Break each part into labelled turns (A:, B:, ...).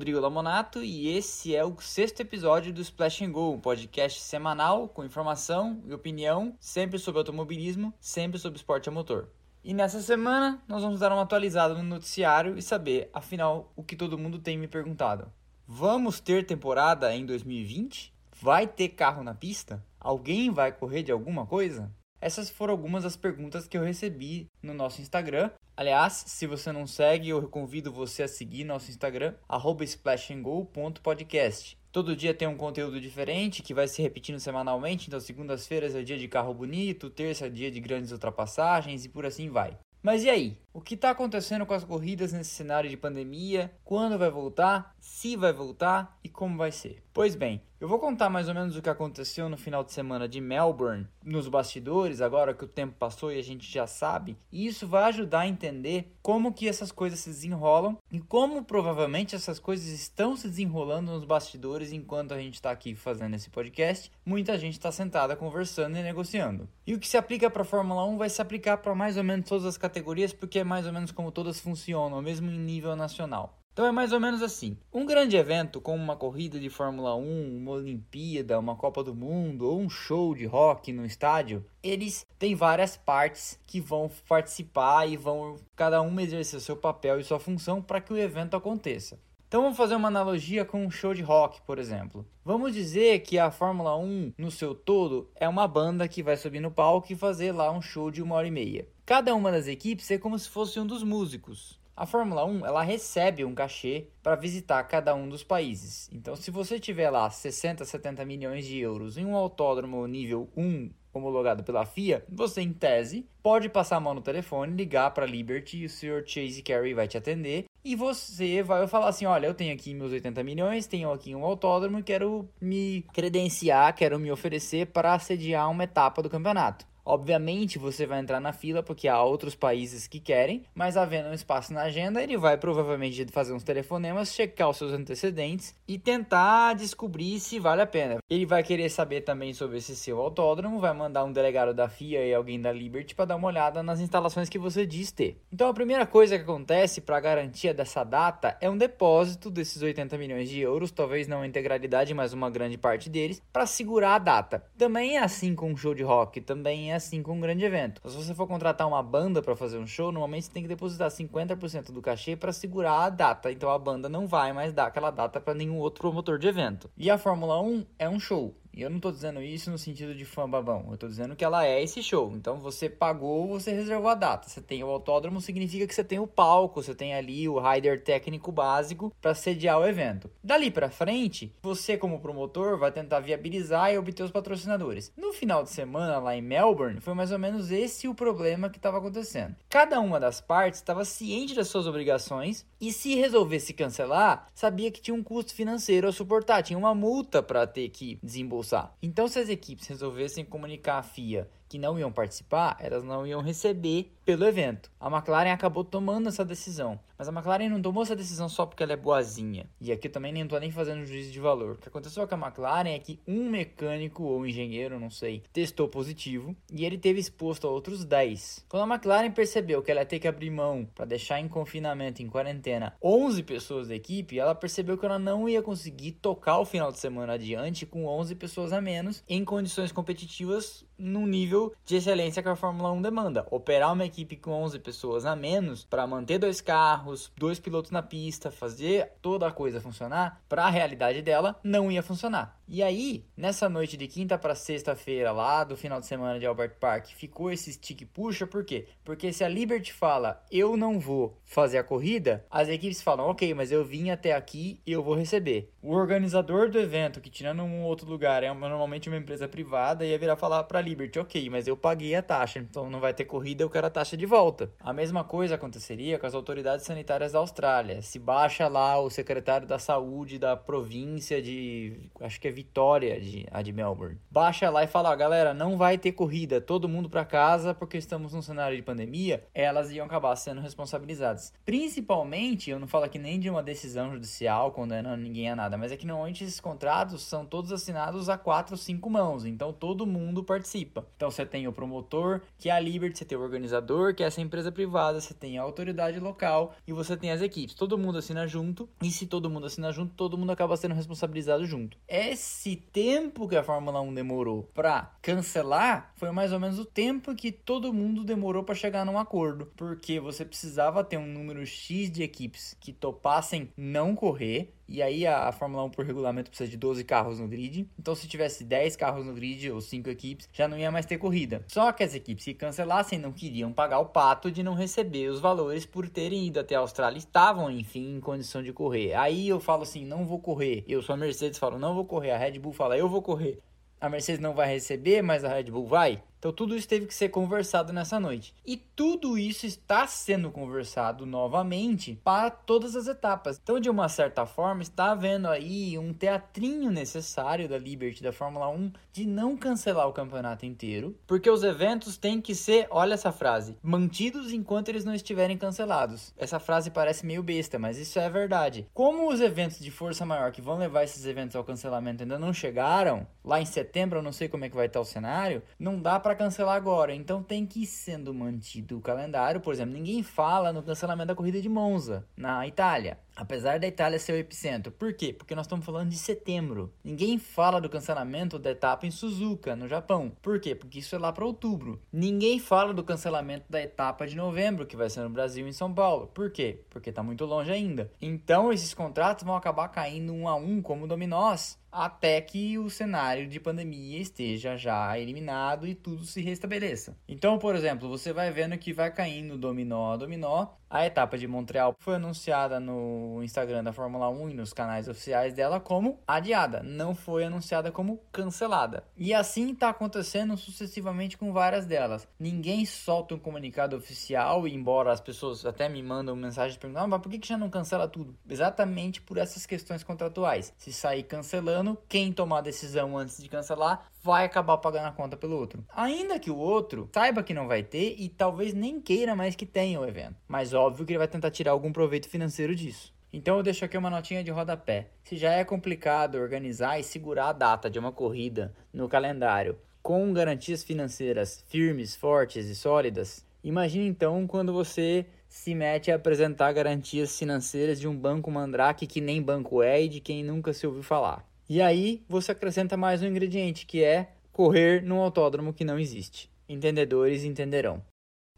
A: Rodrigo Lamonato e esse é o sexto episódio do Splash and Go, um podcast semanal com informação e opinião, sempre sobre automobilismo, sempre sobre esporte a motor. E nessa semana nós vamos dar uma atualizada no noticiário e saber, afinal, o que todo mundo tem me perguntado. Vamos ter temporada em 2020? Vai ter carro na pista? Alguém vai correr de alguma coisa? Essas foram algumas das perguntas que eu recebi no nosso Instagram. Aliás, se você não segue, eu convido você a seguir nosso Instagram, splashandgo.podcast. Todo dia tem um conteúdo diferente que vai se repetindo semanalmente, então segundas-feiras é dia de carro bonito, terça é dia de grandes ultrapassagens e por assim vai. Mas e aí? O que está acontecendo com as corridas nesse cenário de pandemia? Quando vai voltar? Se vai voltar e como vai ser? Pois bem, eu vou contar mais ou menos o que aconteceu no final de semana de Melbourne, nos bastidores, agora que o tempo passou e a gente já sabe, e isso vai ajudar a entender como que essas coisas se desenrolam e como provavelmente essas coisas estão se desenrolando nos bastidores enquanto a gente está aqui fazendo esse podcast. Muita gente está sentada conversando e negociando. E o que se aplica para a Fórmula 1 vai se aplicar para mais ou menos todas as categorias, porque é mais ou menos como todas funcionam, mesmo em nível nacional. Então é mais ou menos assim. Um grande evento como uma corrida de Fórmula 1, uma Olimpíada, uma Copa do Mundo ou um show de rock no estádio, eles têm várias partes que vão participar e vão cada uma exercer seu papel e sua função para que o evento aconteça. Então vamos fazer uma analogia com um show de rock, por exemplo. Vamos dizer que a Fórmula 1, no seu todo, é uma banda que vai subir no palco e fazer lá um show de uma hora e meia. Cada uma das equipes é como se fosse um dos músicos. A Fórmula 1 ela recebe um cachê para visitar cada um dos países. Então, se você tiver lá 60, 70 milhões de euros em um autódromo nível 1 homologado pela FIA, você em tese pode passar a mão no telefone, ligar para a Liberty e o Sr. Chase Carey vai te atender e você vai falar assim: olha, eu tenho aqui meus 80 milhões, tenho aqui um autódromo e quero me credenciar, quero me oferecer para sediar uma etapa do campeonato. Obviamente você vai entrar na fila porque há outros países que querem, mas havendo um espaço na agenda, ele vai provavelmente fazer uns telefonemas, checar os seus antecedentes e tentar descobrir se vale a pena. Ele vai querer saber também sobre esse seu autódromo, vai mandar um delegado da FIA e alguém da Liberty para dar uma olhada nas instalações que você diz ter. Então a primeira coisa que acontece para garantia dessa data é um depósito desses 80 milhões de euros, talvez não a integralidade, mas uma grande parte deles, para segurar a data. Também é assim com um show de rock, também é assim com um grande evento. Se você for contratar uma banda para fazer um show, normalmente você tem que depositar 50% do cachê para segurar a data. Então a banda não vai mais dar aquela data para nenhum outro promotor de evento. E a Fórmula 1 é um show. E eu não estou dizendo isso no sentido de fã babão. Eu estou dizendo que ela é esse show. Então você pagou, você reservou a data. Você tem o autódromo, significa que você tem o palco, você tem ali o rider técnico básico para sediar o evento. Dali para frente, você como promotor vai tentar viabilizar e obter os patrocinadores. No final de semana lá em Melbourne, foi mais ou menos esse o problema que estava acontecendo. Cada uma das partes estava ciente das suas obrigações e se resolvesse cancelar, sabia que tinha um custo financeiro a suportar, tinha uma multa para ter que desembolsar. Então, se as equipes resolvessem comunicar à FIA que não iam participar, elas não iam receber pelo evento. A McLaren acabou tomando essa decisão. Mas a McLaren não tomou essa decisão só porque ela é boazinha. E aqui eu também nem tô nem fazendo juízo de valor. O que aconteceu com a McLaren é que um mecânico ou engenheiro, não sei, testou positivo e ele teve exposto a outros 10. Quando a McLaren percebeu que ela ia ter que abrir mão para deixar em confinamento, em quarentena, 11 pessoas da equipe, ela percebeu que ela não ia conseguir tocar o final de semana adiante com 11 pessoas a menos em condições competitivas no nível de excelência que a Fórmula 1 demanda. Operar uma equipe com 11 pessoas a menos para manter dois carros, dois pilotos na pista, fazer toda a coisa funcionar, para a realidade dela não ia funcionar. E aí, nessa noite de quinta para sexta-feira, lá do final de semana de Albert Park, ficou esse stick puxa, por quê? Porque se a Liberty fala, eu não vou fazer a corrida, as equipes falam, ok, mas eu vim até aqui e eu vou receber. O organizador do evento, que tirando um outro lugar, é normalmente uma empresa privada, ia virar falar para a Liberty, ok, mas eu paguei a taxa, então não vai ter corrida, eu quero a taxa de volta. A mesma coisa aconteceria com as autoridades sanitárias da Austrália. Se baixa lá o secretário da saúde da província de, acho que é Vitória, de, a de Melbourne. Baixa lá e fala, galera, não vai ter corrida, todo mundo para casa porque estamos num cenário de pandemia, elas iam acabar sendo responsabilizadas. Principalmente, eu não falo aqui nem de uma decisão judicial condenando ninguém a nada, mas é que normalmente esses contratos são todos assinados a quatro, cinco mãos, então todo mundo participa. Então você tem o promotor, que é a Liberty, você tem o organizador, que é essa empresa privada, você tem a autoridade local e você tem as equipes. Todo mundo assina junto, e se todo mundo assina junto, todo mundo acaba sendo responsabilizado junto. Esse tempo que a Fórmula 1 demorou para cancelar foi mais ou menos o tempo que todo mundo demorou para chegar num acordo, porque você precisava ter um número X de equipes que topassem não correr e aí a, a, Fórmula 1 por regulamento precisa de 12 carros no grid. Então se tivesse 10 carros no grid ou 5 equipes, já não ia mais ter corrida. Só que as equipes que cancelassem não queriam pagar o pato de não receber os valores por terem ido até a Austrália. Estavam, enfim, em condição de correr. Aí eu falo assim, não vou correr. Eu sou a Mercedes, falo, não vou correr. A Red Bull fala, eu vou correr. A Mercedes não vai receber, mas a Red Bull vai. Então tudo isso teve que ser conversado nessa noite. E tudo isso está sendo conversado novamente para todas as etapas. Então, de uma certa forma, está havendo aí um teatrinho necessário da Liberty da Fórmula 1 de não cancelar o campeonato inteiro, porque os eventos têm que ser, olha essa frase, mantidos enquanto eles não estiverem cancelados. Essa frase parece meio besta, mas isso é verdade. Como os eventos de força maior que vão levar esses eventos ao cancelamento ainda não chegaram, lá em setembro eu não sei como é que vai estar o cenário, não dá para para cancelar agora. Então tem que ir sendo mantido o calendário. Por exemplo, ninguém fala no cancelamento da corrida de Monza, na Itália. Apesar da Itália ser o epicentro. Por quê? Porque nós estamos falando de setembro. Ninguém fala do cancelamento da etapa em Suzuka, no Japão. Por quê? Porque isso é lá para outubro. Ninguém fala do cancelamento da etapa de novembro, que vai ser no Brasil em São Paulo. Por quê? Porque está muito longe ainda. Então esses contratos vão acabar caindo um a um como dominós até que o cenário de pandemia esteja já eliminado e tudo se restabeleça. Então, por exemplo, você vai vendo que vai caindo dominó a dominó a etapa de Montreal foi anunciada no Instagram da Fórmula 1 e nos canais oficiais dela como adiada, não foi anunciada como cancelada. E assim está acontecendo sucessivamente com várias delas. Ninguém solta um comunicado oficial, embora as pessoas até me mandam mensagens perguntando, ah, mas por que, que já não cancela tudo? Exatamente por essas questões contratuais. Se sair cancelando, quem tomar a decisão antes de cancelar vai acabar pagando a conta pelo outro. Ainda que o outro saiba que não vai ter e talvez nem queira mais que tenha o evento. Mas óbvio que ele vai tentar tirar algum proveito financeiro disso. Então eu deixo aqui uma notinha de rodapé. Se já é complicado organizar e segurar a data de uma corrida no calendário com garantias financeiras firmes, fortes e sólidas, imagine então quando você se mete a apresentar garantias financeiras de um banco mandrake que nem banco é e de quem nunca se ouviu falar. E aí você acrescenta mais um ingrediente que é correr num autódromo que não existe. Entendedores entenderão.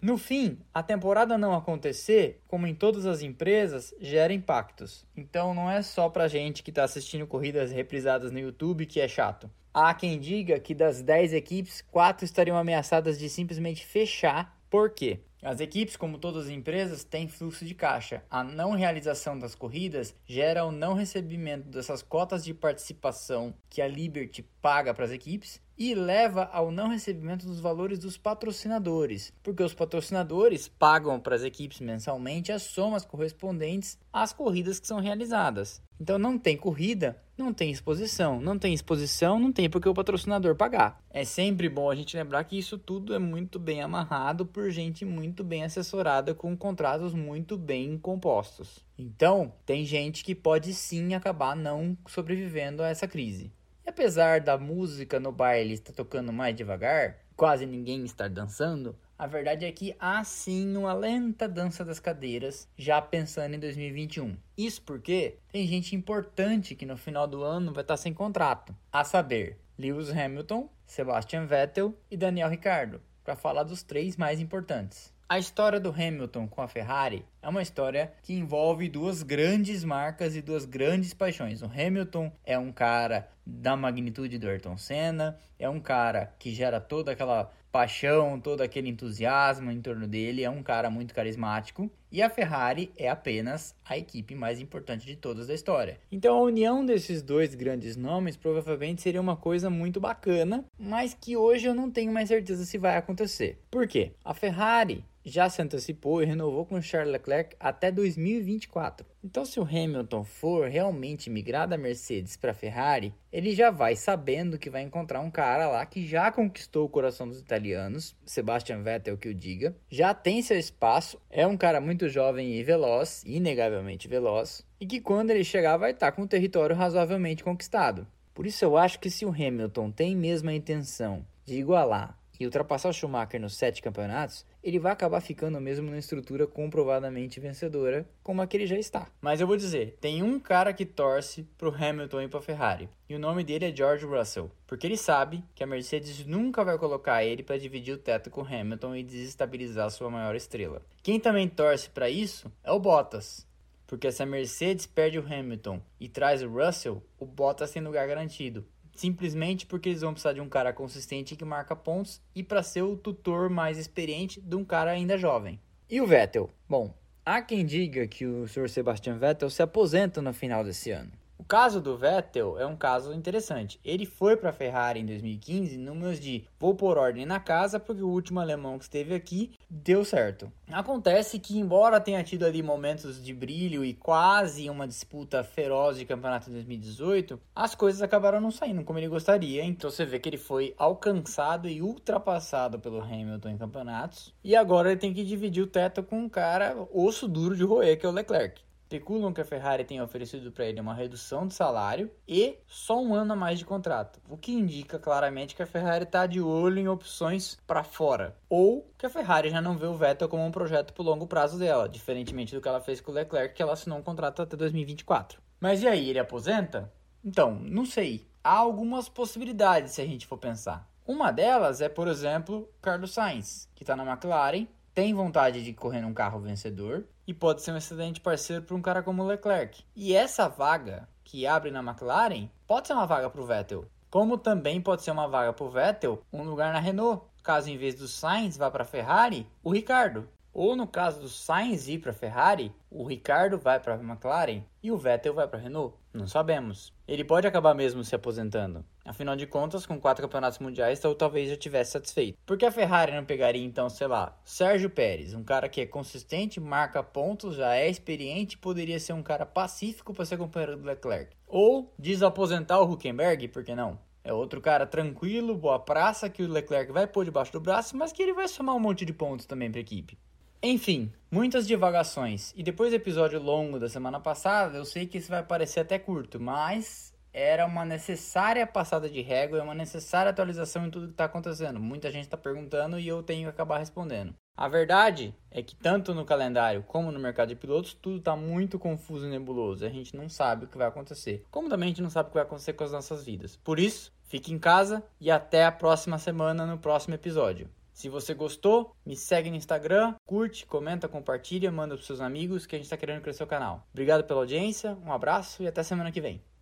A: No fim, a temporada não acontecer, como em todas as empresas, gera impactos. Então não é só pra gente que está assistindo corridas reprisadas no YouTube que é chato. Há quem diga que das 10 equipes, 4 estariam ameaçadas de simplesmente fechar. Por quê? As equipes, como todas as empresas, têm fluxo de caixa. A não realização das corridas gera o não recebimento dessas cotas de participação que a Liberty paga para as equipes e leva ao não recebimento dos valores dos patrocinadores, porque os patrocinadores pagam para as equipes mensalmente as somas correspondentes às corridas que são realizadas. Então não tem corrida, não tem exposição, não tem exposição, não tem porque o patrocinador pagar. É sempre bom a gente lembrar que isso tudo é muito bem amarrado por gente muito bem assessorada com contratos muito bem compostos. Então, tem gente que pode sim acabar não sobrevivendo a essa crise. Apesar da música no baile estar tocando mais devagar, quase ninguém estar dançando, a verdade é que há sim uma lenta dança das cadeiras, já pensando em 2021. Isso porque tem gente importante que no final do ano vai estar sem contrato, a saber, Lewis Hamilton, Sebastian Vettel e Daniel Ricciardo, para falar dos três mais importantes. A história do Hamilton com a Ferrari é uma história que envolve duas grandes marcas e duas grandes paixões. O Hamilton é um cara da magnitude do Ayrton Senna, é um cara que gera toda aquela paixão, todo aquele entusiasmo em torno dele, é um cara muito carismático. E a Ferrari é apenas a equipe mais importante de todas da história. Então a união desses dois grandes nomes provavelmente seria uma coisa muito bacana, mas que hoje eu não tenho mais certeza se vai acontecer. Por quê? A Ferrari já se antecipou e renovou com Charles Leclerc até 2024. Então, se o Hamilton for realmente migrar da Mercedes para a Ferrari, ele já vai sabendo que vai encontrar um cara lá que já conquistou o coração dos italianos, Sebastian Vettel que o diga, já tem seu espaço, é um cara muito jovem e veloz, inegavelmente veloz, e que quando ele chegar vai estar com o território razoavelmente conquistado. Por isso eu acho que se o Hamilton tem mesmo a intenção de igualar e ultrapassar o Schumacher nos sete campeonatos, ele vai acabar ficando mesmo numa estrutura comprovadamente vencedora, como a que ele já está. Mas eu vou dizer, tem um cara que torce pro Hamilton e pra Ferrari, e o nome dele é George Russell, porque ele sabe que a Mercedes nunca vai colocar ele para dividir o teto com Hamilton e desestabilizar sua maior estrela. Quem também torce para isso é o Bottas, porque se a Mercedes perde o Hamilton e traz o Russell, o Bottas tem lugar garantido simplesmente porque eles vão precisar de um cara consistente que marca pontos e para ser o tutor mais experiente de um cara ainda jovem. E o Vettel? Bom, há quem diga que o Sr. Sebastian Vettel se aposenta no final desse ano. Caso do Vettel é um caso interessante. Ele foi para a Ferrari em 2015 números de vou pôr ordem na casa porque o último alemão que esteve aqui deu certo. Acontece que embora tenha tido ali momentos de brilho e quase uma disputa feroz de campeonato em 2018, as coisas acabaram não saindo como ele gostaria. Então você vê que ele foi alcançado e ultrapassado pelo Hamilton em campeonatos e agora ele tem que dividir o teto com um cara osso duro de roer que é o Leclerc. Especulam que a Ferrari tenha oferecido para ele uma redução de salário e só um ano a mais de contrato, o que indica claramente que a Ferrari está de olho em opções para fora, ou que a Ferrari já não vê o Vettel como um projeto para longo prazo dela, diferentemente do que ela fez com o Leclerc, que ela assinou um contrato até 2024. Mas e aí, ele aposenta? Então, não sei. Há algumas possibilidades se a gente for pensar. Uma delas é, por exemplo, Carlos Sainz, que está na McLaren, tem vontade de correr num carro vencedor e pode ser um excelente parceiro para um cara como o Leclerc. E essa vaga que abre na McLaren pode ser uma vaga para o Vettel, como também pode ser uma vaga para o Vettel um lugar na Renault, caso em vez do Sainz vá para a Ferrari, o Ricardo. Ou no caso do Sainz ir para a Ferrari, o Ricardo vai para a McLaren e o Vettel vai para a Renault. Não sabemos. Ele pode acabar mesmo se aposentando. Afinal de contas, com quatro campeonatos mundiais, ou talvez já tivesse satisfeito. Por que a Ferrari não pegaria então, sei lá, Sérgio Pérez, um cara que é consistente, marca pontos, já é experiente, poderia ser um cara pacífico para ser companheiro do Leclerc. Ou desaposentar o Huckenberg, por que não? É outro cara tranquilo, boa praça, que o Leclerc vai pôr debaixo do braço, mas que ele vai somar um monte de pontos também para a equipe. Enfim, muitas divagações. E depois do episódio longo da semana passada, eu sei que isso vai parecer até curto, mas era uma necessária passada de régua, é uma necessária atualização em tudo que está acontecendo. Muita gente está perguntando e eu tenho que acabar respondendo. A verdade é que tanto no calendário como no mercado de pilotos, tudo está muito confuso e nebuloso. A gente não sabe o que vai acontecer. Como também a gente não sabe o que vai acontecer com as nossas vidas. Por isso, fique em casa e até a próxima semana no próximo episódio. Se você gostou, me segue no Instagram, curte, comenta, compartilha, manda para seus amigos que a gente está querendo crescer o canal. Obrigado pela audiência, um abraço e até semana que vem.